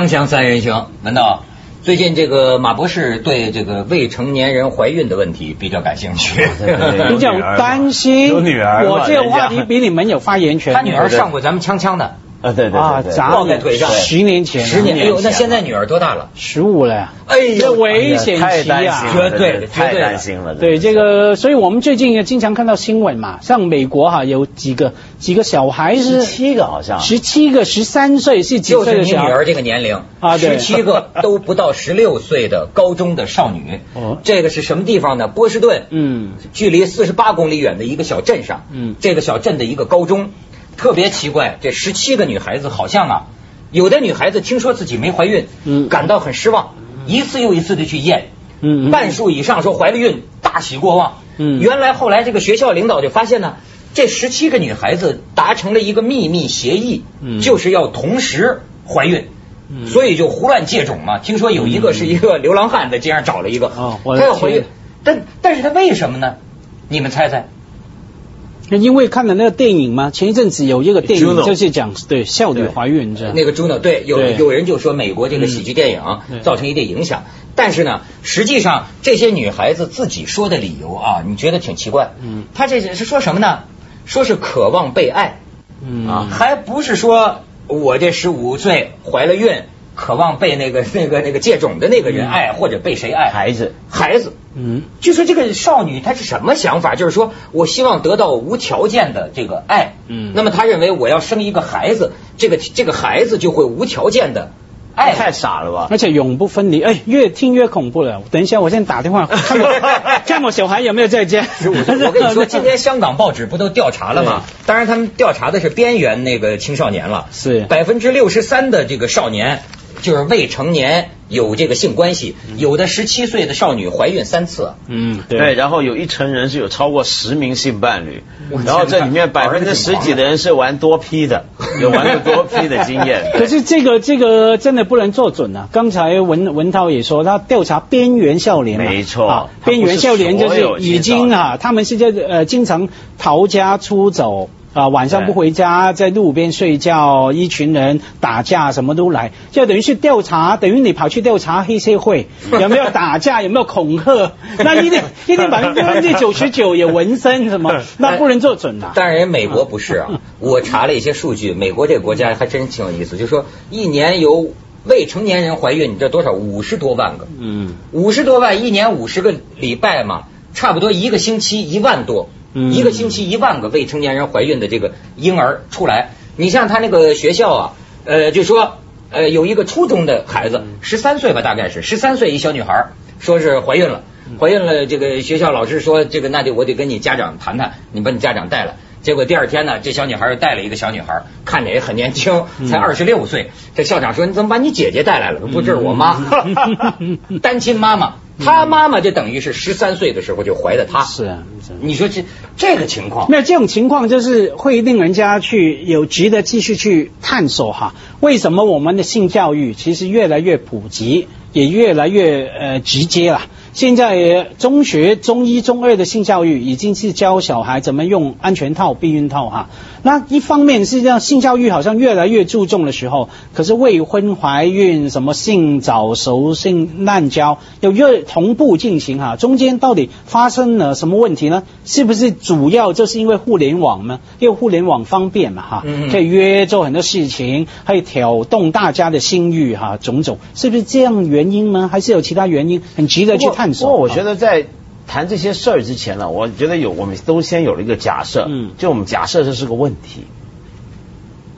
锵锵三人行，文道，最近这个马博士对这个未成年人怀孕的问题比较感兴趣，比较担心。有女儿我这个话题比你们有发言权。他女儿上过咱们锵锵的，啊，对对啊，对抱在腿上。十年前，十年，哎呦，那现在女儿多大了？十五了呀，哎呦，这危险期啊！绝对太绝对的。担心了。对这个，所以我们最近也经常看到新闻嘛，像美国哈有几个几个小孩是七个好像，十七个、十三岁是几就是岁的小孩？你女儿这个年龄。啊对。十七个 都不到十六岁的高中的少女，哦。这个是什么地方呢？波士顿，嗯。距离四十八公里远的一个小镇上，嗯。这个小镇的一个高中，特别奇怪，这十七个女孩子好像啊，有的女孩子听说自己没怀孕，嗯感到很失望，一次又一次的去验，嗯嗯半数以上说怀了孕，大喜过望。嗯原来后来这个学校领导就发现呢，这十七个女孩子达成了一个秘密协议，嗯就是要同时怀孕。嗯所以就胡乱借种嘛。听说有一个是一个流浪汉在街上找了一个，哦我他要怀孕，但但是他为什么呢？你们猜猜？因为看了那个电影嘛，前一阵子有一个电影就是讲对少女怀孕这。样。那个 Juno 对，有对。有人就说美国这个喜剧电影嗯。造成一定影响，但是呢，实际上这些女孩子自己说的理由啊，你觉得挺奇怪。嗯。她这是说什么呢？说是渴望被爱。嗯。啊，还不是说我这十五岁怀了孕，渴望被那个 那个那个借种的那个人爱，或者被谁爱？孩子，孩子。嗯就说这个少女她是什么想法？就是说我希望得到无条件的这个爱。嗯那么她认为我要生一个孩子，这个这个孩子就会无条件的爱。太傻了吧？而且永不分离，哎，越听越恐怖了。等一下，我先打电话 看我看我小孩有没有在家。十五岁，我跟你说，今天香港报纸不都调查了吗？当然，他们调查的是边缘那个青少年了，是百分之六十三的这个少年就是未成年有这个性关系，有的十七岁的少女怀孕三次。嗯，对，然后有一成人是有超过十名性伴侣，然后这里面百分之十几的人是玩多批的，有玩过多批的经验。可是这个这个真的不能做准啊！刚才文文涛也说，他调查边缘少年嘛，没错边缘少年就是已经啊，他们是在呃经常逃家出走。啊，晚上不回家，在路边睡觉，一群人打架，什么都来，就等于是调查，等于你跑去调查黑社会有没有打架，有没有恐吓，那一定一定百分之九十九有纹身什么，那不能做准啊。但是，人美国不是啊。我查了一些数据，美国这个国家还真挺有意思，就是说一年有未成年人怀孕，你知道多少？五十多万个，嗯五十多万，一年五十个礼拜嘛，差不多一个星期一万多，嗯一个星期一万个未成年人怀孕的这个婴儿出来。你像他那个学校啊，呃，就说呃有一个初中的孩子，十三岁吧，大概是十三岁一小女孩，说是怀孕了，怀孕了，这个学校老师说这个那得我得跟你家长谈谈，你把你家长带来。结果第二天呢，这小女孩又带了一个小女孩，看着也很年轻，才二十六岁。这校长说：“你怎么把你姐姐带来了？不，这是我妈，单亲妈妈。她妈妈就等于是十三岁的时候就怀的她。是啊，是啊你说这这个情况，那这种情况就是会令人家去有值得继续去探索哈，为什么我们的性教育其实越来越普及，也越来越呃直接了。现在呃中学中一、中二的性教育已经是教小孩怎么用安全套、避孕套哈。那一方面是让性教育好像越来越注重的时候，可是未婚怀孕、什么性早熟、性滥交，有越同步进行哈。中间到底发生了什么问题呢？是不是主要就是因为互联网呢？因为互联网方便嘛哈可以约做很多事情，可以挑动大家的心欲哈，种种，是不是这样原因呢？还是有其他原因很值得去探索？不过我觉得在谈这些事儿之前呢，我觉得有我们都先有了一个假设，嗯就我们假设这是个问题，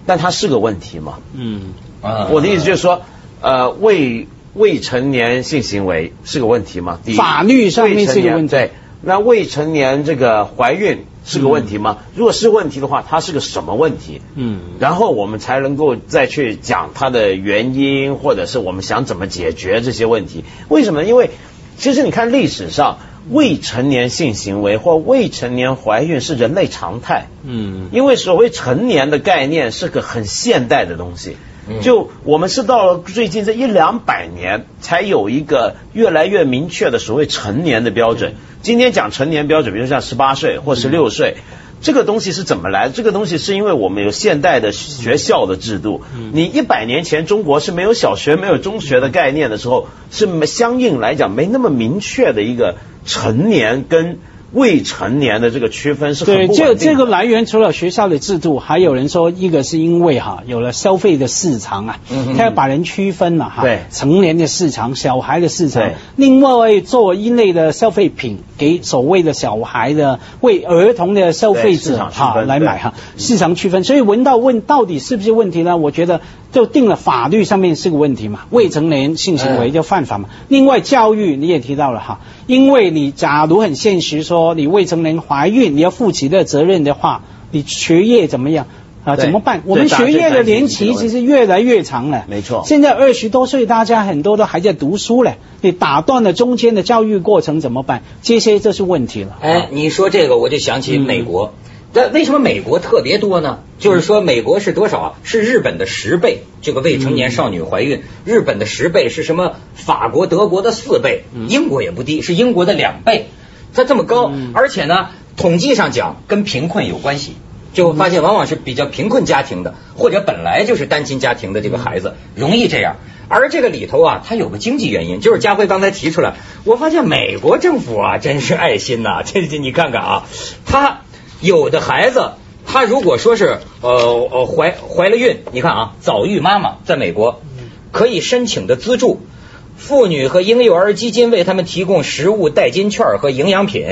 但它是个问题嘛？嗯啊我的意思就是说，呃，未未成年性行为是个问题吗？第一法律上面是个问题未成年对，那未成年这个怀孕是个问题吗？如果是问题的话，它是个什么问题？嗯然后我们才能够再去讲它的原因，或者是我们想怎么解决这些问题。为什么呢？因为其实你看历史上，未成年性行为或未成年怀孕是人类常态。嗯。因为所谓成年的概念是个很现代的东西。嗯，就我们是到了最近这一两百年才有一个越来越明确的所谓成年的标准。今天讲成年标准，比如像十八岁或十六岁，这个东西是怎么来的？这个东西是因为我们有现代的学校的制度。你一百年前中国是没有小学、没有中学的概念的时候，是没相应来讲没那么明确的一个成年跟。未成年的这个区分是很对，不稳定的。这这个来源除了学校的制度，还有人说一个是因为哈有了消费的市场啊，嗯他要把人区分了哈，对。成年的市场、小孩的市场，另外做一类的消费品给所谓的小孩的为儿童的消费者哈来买哈，市场区分。所以文道问到底是不是问题呢？我觉得就定了法律上面是个问题嘛，未成年性行为嗯就犯法嘛。另外教育你也提到了哈，因为你假如很现实说你未成年怀孕，你要负起的责任的话，你学业怎么样？啊，怎么办？我们学业的年期其实越来越长了。没错现在二十多岁，大家很多都还在读书嘞，你打断了中间的教育过程怎么办？这些这是问题了。哎，你说这个我就想起美国。那为什么美国特别多呢？就是说美国是多少啊？是日本的十倍，这个未成年少女怀孕，日本的十倍是什么？法国、德国的四倍，英国也不低，是英国的两倍，它这么高，而且呢，统计上讲跟贫困有关系。就发现往往是比较贫困家庭的，或者本来就是单亲家庭的这个孩子，容易这样。而这个里头啊，它有个经济原因，就是家辉刚才提出来，我发现美国政府啊，真是爱心呐、这这你看看啊，他有的孩子，他如果说是呃呃怀怀了孕，你看啊，早育妈妈在美国可以申请的资助。妇女和婴幼儿基金为他们提供食物代金券和营养品，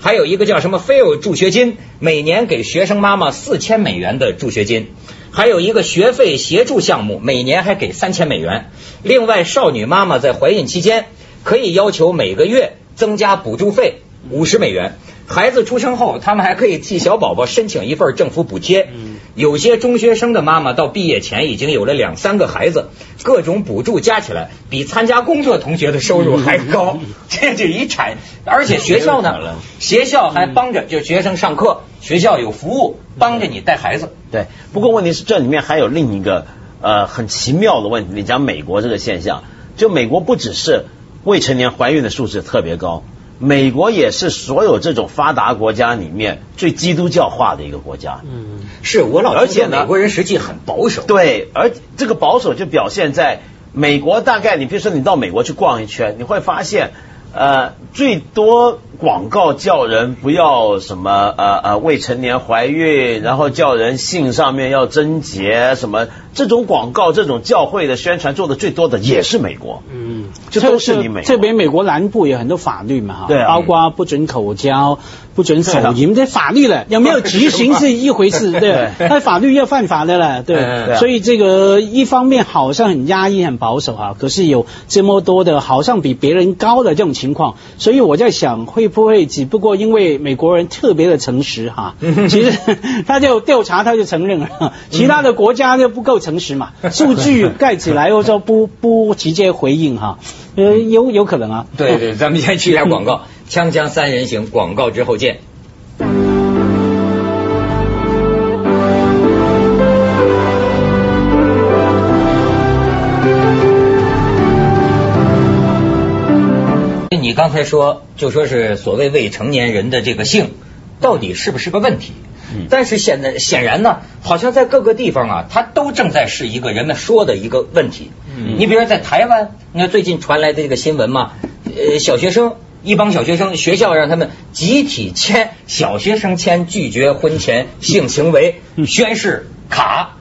还有一个叫什么 FAIL 助学金，每年给学生妈妈四千美元的助学金，还有一个学费协助项目，每年还给三千美元。另外，少女妈妈在怀孕期间可以要求每个月增加补助费五十美元。孩子出生后，他们还可以替小宝宝申请一份政府补贴。有些中学生的妈妈到毕业前已经有了两三个孩子，各种补助加起来比参加工作同学的收入 还高。这就一产，而且学校呢，学校还帮着就学生上课，学校有服务帮着你带孩子。对，不过问题是这里面还有另一个呃很奇妙的问题。你讲美国这个现象，就美国不只是未成年怀孕的数字特别高，美国也是所有这种发达国家里面最基督教化的一个国家。嗯，是我老而且呢美国人实际很保守。对，而这个保守就表现在美国，大概你比如说你到美国去逛一圈，你会发现，呃，最多广告叫人不要什么呃呃未成年怀孕，然后叫人性上面要贞洁什么，这种广告这种教会的宣传做的最多的也是美国。嗯，这都是你美国。这边美国南部有很多法律嘛哈，对啊。包括不准口交、不准手淫，这法律了，有没有执行是一回事，对。对，那法律要犯法的了，嗯对。对，啊。所以这个一方面好像很压抑、很保守哈，可是有这么多的好像比别人高的这种情况，所以我在想，会不会只不过因为美国人特别的诚实哈，其实他就调查他就承认了，其他的国家就不够诚实嘛，数据盖起来又说不不直接回应哈，呃，有有可能啊。对对，咱们先去一下广告，锵锵三人行，广告之后见。你刚才说，就说是所谓未成年人的这个性，到底是不是个问题？但是显然显然呢，好像在各个地方啊，它都正在是一个人们说的一个问题。你比如说在台湾，你看最近传来的这个新闻嘛，呃，小学生一帮小学生，学校让他们集体签小学生签拒绝婚前性行为宣誓卡。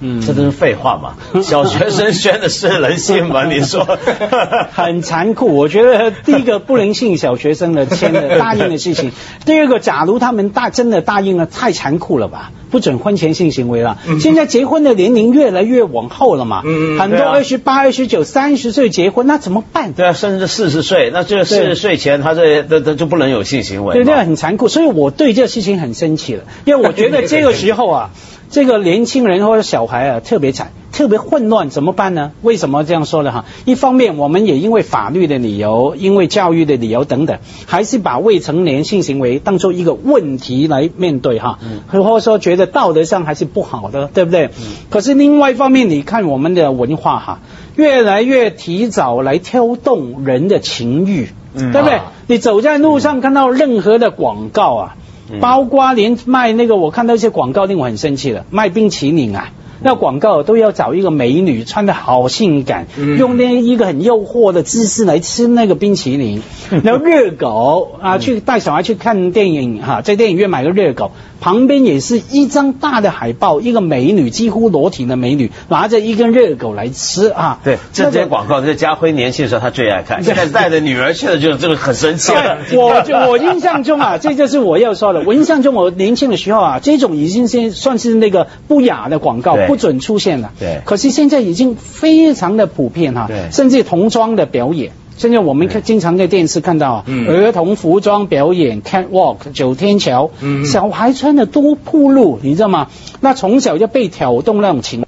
嗯这都是废话嘛！小学生宣的是人性吗？你说 很残酷。我觉得第一个不能信小学生的签的答应的事情，第二个，假如他们大真的答应了，太残酷了吧？不准婚前性行为了。现在结婚的年龄越来越往后了嘛，嗯很多二十八、二十九、三十岁结婚，那怎么办？对啊，甚至四十岁，那这四十岁前他这这这就不能有性行为对，嘛这很残酷，所以我对这事情很生气了，因为我觉得这个时候啊，这个年轻人或者小孩啊特别惨，特别混乱，怎么办呢？为什么这样说呢？哈，一方面我们也因为法律的理由，因为教育的理由等等，还是把未成年性行为当做一个问题来面对哈，嗯或者说觉得道德上还是不好的，对不对？可是另外一方面，你看我们的文化哈，越来越提早来挑动人的情欲。嗯对不对啊？你走在路上看到任何的广告啊，包括连卖那个，我看到一些广告令我很生气的，卖冰淇淋啊。那广告都要找一个美女，穿的好性感，用那一个很诱惑的姿势来吃那个冰淇淋。然后热狗啊，去带小孩去看电影哈，在电影院买个热狗，旁边也是一张大的海报，一个美女几乎裸体的美女拿着一根热狗来吃啊。对，这些广告，在家辉年轻的时候他最爱看，现在带着女儿去了，就这个很生气。我就我印象中啊，这就是我要说的。我印象中我年轻的时候啊，这种已经是算是那个不雅的广告。不准出现了，对。可是现在已经非常的普遍哈，对。甚至童装的表演，现在我们看经常在电视看到啊，儿童服装表演，catwalk，九天桥，小孩穿的多暴露，你知道吗？那从小就被挑动那种情。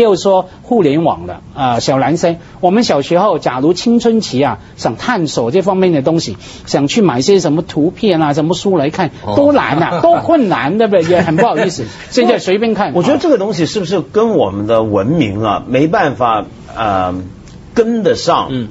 不要说互联网了啊，小男生，我们小时候假如青春期啊，想探索这方面的东西，想去买些什么图片啊，什么书来看，都难啊，都困难，对不对？也很不好意思。现在随便看。我觉得这个东西是不是跟我们的文明啊没办法呃跟得上？嗯。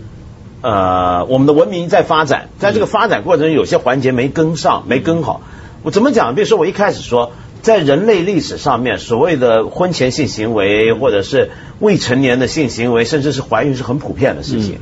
呃，我们的文明在发展，在这个发展过程中，有些环节没跟上，没跟好。我怎么讲？比如说，我一开始说。在人类历史上面，所谓的婚前性行为，或者是未成年的性行为，甚至是怀孕，是很普遍的事情。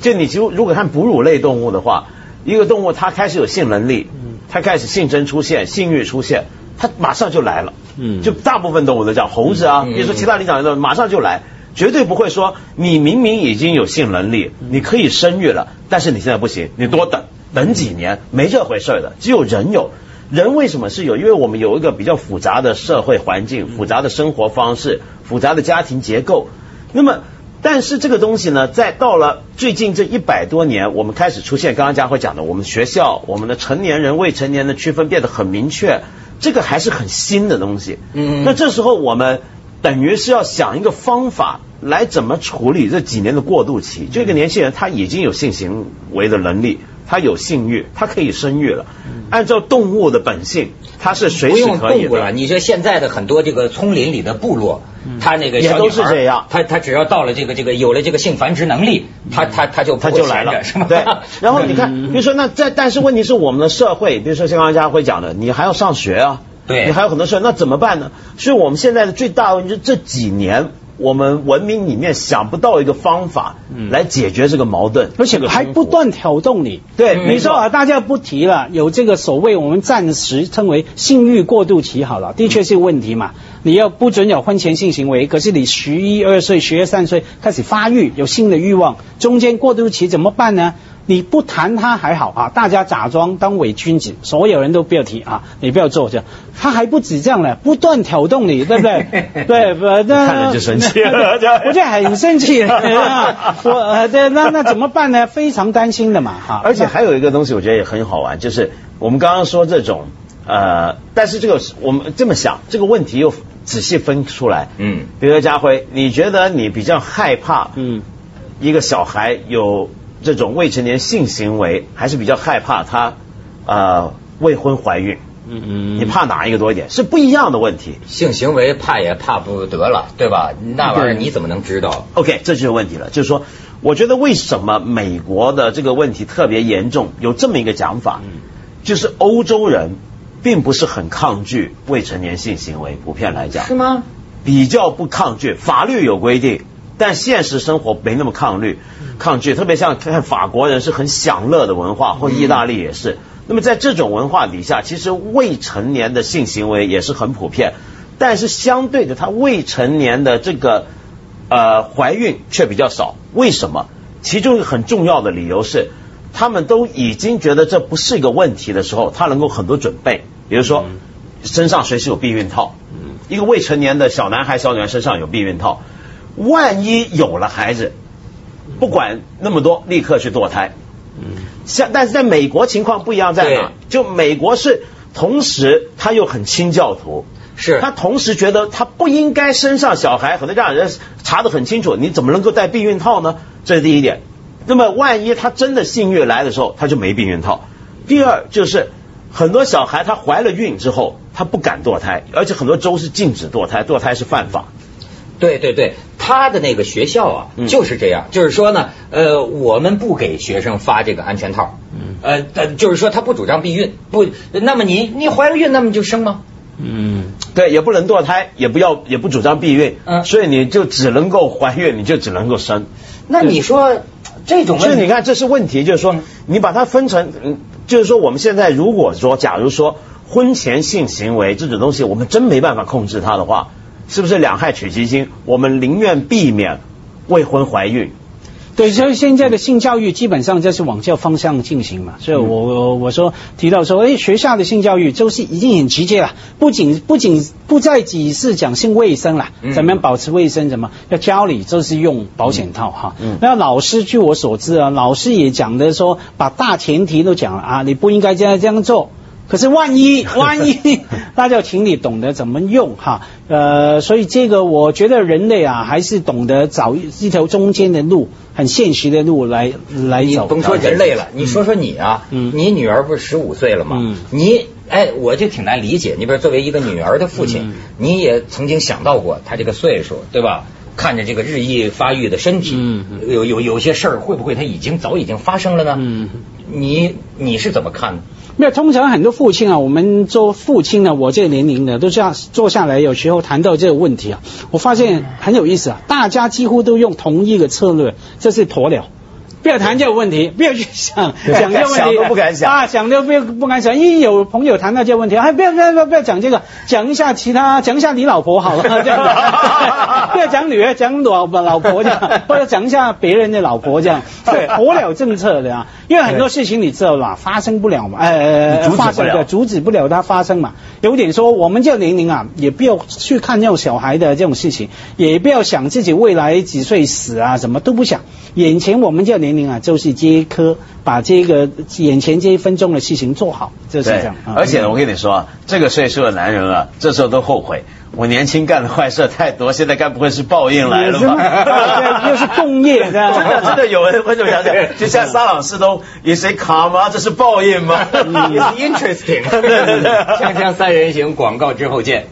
就你就如果看哺乳类动物的话，一个动物它开始有性能力，它开始性征出现，性欲出现，它马上就来了。嗯，就大部分动物都这样，猴子啊，比如说其他你讲的，马上就来，绝对不会说你明明已经有性能力，你可以生育了，但是你现在不行，你多等等几年，没这回事的，只有人有。人为什么是有？因为我们有一个比较复杂的社会环境、复杂的生活方式、复杂的家庭结构。那么，但是这个东西呢，在到了最近这一百多年，我们开始出现刚刚佳慧讲的，我们学校、我们的成年人、未成年的区分变得很明确，这个还是很新的东西。嗯。那这时候我们等于是要想一个方法来怎么处理这几年的过渡期。这个年轻人他已经有性行为的能力。他有性欲，他可以生育了。按照动物的本性，他是随时可以的。你说现在的很多这个丛林里的部落，他那个也都是这样。他他只要到了这个这个有了这个性繁殖能力，他他他就他就来了，是吗？对。然后你看，比如说那在，但是问题是我们的社会，比如说像刚才家辉讲的，你还要上学啊，对你还有很多事，那怎么办呢？所以我们现在的最大问题是这几年。我们文明里面想不到一个方法来解决这个矛盾，而且还不断挑动你。对，你说啊，大家不提了，有这个所谓我们暂时称为性欲过渡期，好了，的确是问题嘛。你要不准有婚前性行为，可是你十一二岁、十二三岁开始发育，有性的欲望，中间过渡期怎么办呢？你不谈他还好啊，大家假装当伪君子，所有人都不要提啊，你不要做这样。他还不止这样呢，不断挑动你，对不对？对，不，看着就生气 了，我就很生气。我，对，那那怎么办呢？非常担心的嘛，哈。而且还有一个东西，我觉得也很好玩，就是我们刚刚说这种，呃，但是这个我们这么想，这个问题又仔细分出来，嗯，比如说家辉，你觉得你比较害怕，嗯，一个小孩有。这种未成年性行为还是比较害怕他呃未婚怀孕，嗯嗯，你怕哪一个多一点？是不一样的问题。性行为怕也怕不得了，对吧？那玩意儿你怎么能知道？OK，这就是问题了。就是说，我觉得为什么美国的这个问题特别严重？有这么一个讲法，就是欧洲人并不是很抗拒未成年性行为，普遍来讲是吗？比较不抗拒，法律有规定。但现实生活没那么抗拒，抗拒，特别像看法国人是很享乐的文化，或意大利也是。那么在这种文化底下，其实未成年的性行为也是很普遍，但是相对的，他未成年的这个呃怀孕却比较少。为什么？其中一个很重要的理由是，他们都已经觉得这不是一个问题的时候，他能够很多准备，比如说身上随时有避孕套。一个未成年的小男孩、小女孩身上有避孕套。万一有了孩子，不管那么多，立刻去堕胎。嗯，像但是在美国情况不一样，在哪？就美国是同时他又很清教徒，是他同时觉得他不应该生上小孩，很多家长人查得很清楚，你怎么能够戴避孕套呢？这是第一点。那么万一他真的性欲来的时候，他就没避孕套。第二就是很多小孩他怀了孕之后，他不敢堕胎，而且很多州是禁止堕胎，堕胎是犯法。对对对，他的那个学校啊，就是这样，就是说呢，呃，我们不给学生发这个安全套，呃，但就是说他不主张避孕，不，那么你你怀了孕，那么就生吗？嗯，对，也不能堕胎，也不要，也不主张避孕，嗯。所以你就只能够怀孕，你就只能够生。那你说这种问题，所以你看，这是问题，就是说你把它分成，嗯，就是说我们现在如果说，假如说婚前性行为这种东西，我们真没办法控制它的话，是不是两害取其轻？我们宁愿避免未婚怀孕。对，所以现在的性教育基本上就是往这方向进行嘛，所以我我我说提到说，哎，学校的性教育就是已经很直接了，不仅不仅不再只是讲性卫生了，嗯怎么样保持卫生，怎么要教你就是用保险套哈。嗯那老师据我所知啊，老师也讲的说，把大前提都讲了啊，你不应该这样这样做。可是万一 万一，那就请你懂得怎么用哈，呃，所以这个我觉得人类啊，还是懂得找一一条中间的路，很现实的路来来走。你甭说人类了，你说说你啊，嗯你女儿不是十五岁了吗？嗯你哎，我就挺难理解。你比如作为一个女儿的父亲，嗯你也曾经想到过她这个岁数，对吧？看着这个日益发育的身体，嗯有有有些事儿会不会它已经早已经发生了呢？嗯你你是怎么看的？没有，通常很多父亲啊，我们做父亲呢，我这个年龄的都这样坐下来，有时候谈到这个问题啊，我发现很有意思啊，大家几乎都用同一个策略，这是鸵鸟。不要谈这个问题，不要去想 想这个问题，想都不敢想啊，想都不不敢想。一有朋友谈到这个问题，哎，不要不要不要不要讲这个，讲一下其他，讲一下你老婆好了，这样，不要讲女儿，讲老老婆这样，或者讲一下别人的老婆这样，对，鸵鸟政策的啊，因为很多事情你知道吧，发生不了嘛，呃，发生的阻止不了它发生嘛。有点说，我们这个年龄啊，也不要去看这种小孩的这种事情，也不要想自己未来几岁死啊，什么都不想。眼前我们这个年龄啊，就是这一颗，把这个眼前这一分钟的事情做好，就是这样。啊而且呢，我跟你说啊，这个岁数的男人啊，这时候都后悔，我年轻干的坏事太多，现在该不会是报应来了吧？又 是共业的真的真的有人会这么想想，就像沙朗士都也谁卡吗？这是报应吗？也是 interesting。对对对锵锵三人行，广告之后见。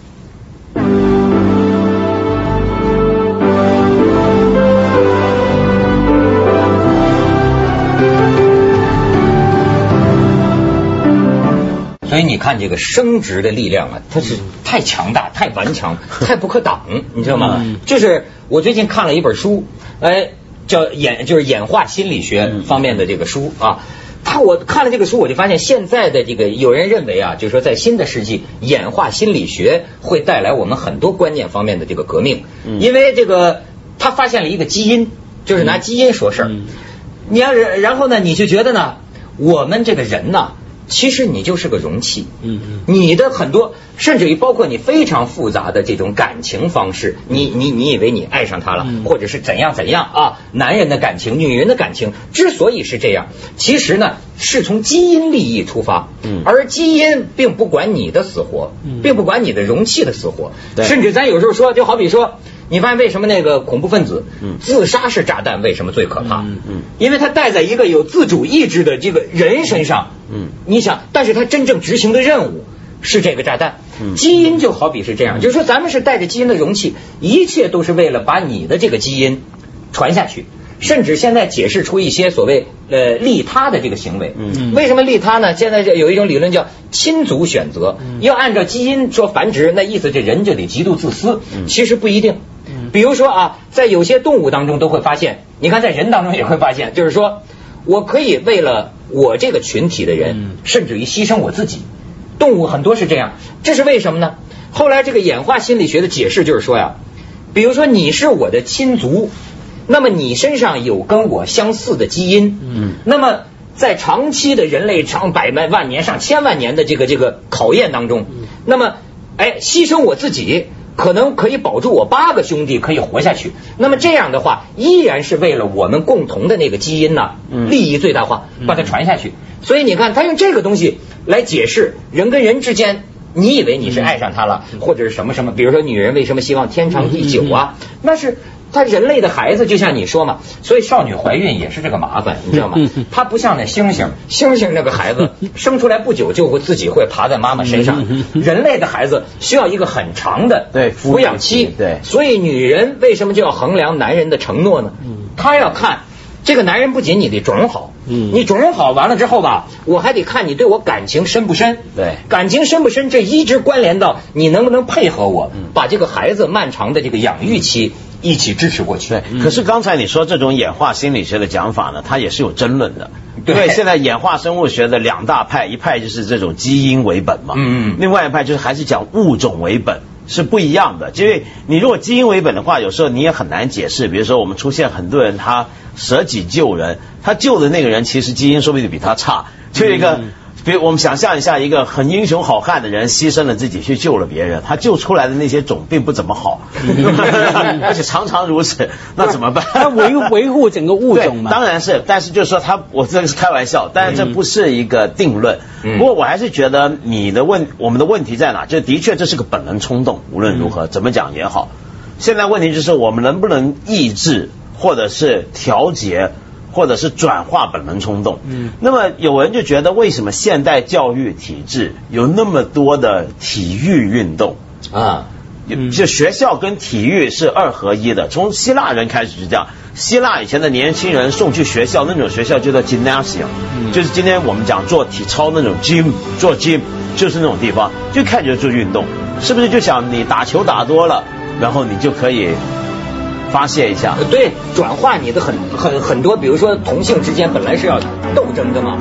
所以你看，这个生殖的力量啊，它是太强大、太顽强、太不可挡，你知道吗？嗯。就是我最近看了一本书，哎，叫演就是演化心理学方面的这个书啊。他我看了这个书，我就发现现在的这个有人认为啊，就是说在新的世纪，演化心理学会带来我们很多观念方面的这个革命，嗯。因为这个他发现了一个基因，就是拿基因说事儿。嗯。你要是然后呢，你就觉得呢，我们这个人呐，其实你就是个容器。嗯嗯你的很多，甚至于包括你非常复杂的这种感情方式，你你你以为你爱上他了，嗯或者是怎样怎样啊？男人的感情，女人的感情，之所以是这样，其实呢是从基因利益出发，嗯而基因并不管你的死活，嗯并不管你的容器的死活，对甚至咱有时候说，就好比说。你发现为什么那个恐怖分子嗯自杀式炸弹为什么最可怕？嗯嗯因为它带在一个有自主意志的这个人身上。嗯你想，但是他真正执行的任务是这个炸弹。嗯基因就好比是这样，就是说咱们是带着基因的容器，一切都是为了把你的这个基因传下去。甚至现在解释出一些所谓呃利他的这个行为。嗯为什么利他呢？现在就有一种理论叫亲族选择，要按照基因说繁殖，那意思这人就得极度自私。嗯其实不一定。嗯比如说啊，在有些动物当中都会发现，你看在人当中也会发现，就是说我可以为了我这个群体的人，嗯甚至于牺牲我自己。动物很多是这样，这是为什么呢？后来这个演化心理学的解释就是说呀，比如说你是我的亲族，那么你身上有跟我相似的基因，嗯那么在长期的人类长百万万年、上千万年的这个这个考验当中，那么哎，牺牲我自己。可能可以保住我八个兄弟可以活下去，那么这样的话，依然是为了我们共同的那个基因呐、嗯。利益最大化，把它传下去。所以你看，他用这个东西来解释人跟人之间，你以为你是爱上他了，或者是什么什么，比如说女人为什么希望天长地久啊？那是他人类的孩子，就像你说嘛，所以少女怀孕也是这个麻烦，你知道吗？嗯。嗯？它不像那猩猩，猩猩那个孩子 生出来不久就会自己会爬在妈妈身上。嗯，人类的孩子需要一个很长的对抚养期，对。所以女人为什么就要衡量男人的承诺呢？嗯。她要看这个男人不仅你得种好，嗯，你种好完了之后吧，我还得看你对我感情深不深。对，感情深不深，这一直关联到你能不能配合我，把这个孩子漫长的这个养育期一起支持过去。对，可是刚才你说这种演化心理学的讲法呢，它也是有争论的。因为现在演化生物学的两大派，一派就是这种基因为本嘛，嗯，另外一派就是还是讲物种为本。是不一样的，因为你如果基因为本的话，有时候你也很难解释。比如说，我们出现很多人他舍己救人，他救的那个人其实基因说不定比他差，就一个。比如我们想象一下，一个很英雄好汉的人牺牲了自己去救了别人，他救出来的那些种并不怎么好，而且常常如此，那怎么办？他维维护整个物种嘛？当然是，但是就是说他，我这个是开玩笑，但是这不是一个定论。不过我还是觉得你的问，我们的问题在哪？就的确这是个本能冲动，无论如何怎么讲也好。现在问题就是我们能不能抑制，或者是调节？或者是转化本能冲动。嗯，那么有人就觉得，为什么现代教育体制有那么多的体育运动啊？就学校跟体育是二合一的。从希腊人开始是这样，希腊以前的年轻人送去学校，那种学校就叫 gymnasium，就是今天我们讲做体操那种 gym，做 gym 就是那种地方，就开始做运动，是不是就想你打球打多了，然后你就可以。发泄一下，对，转化你的很很很多，比如说同性之间本来是要斗争的嘛。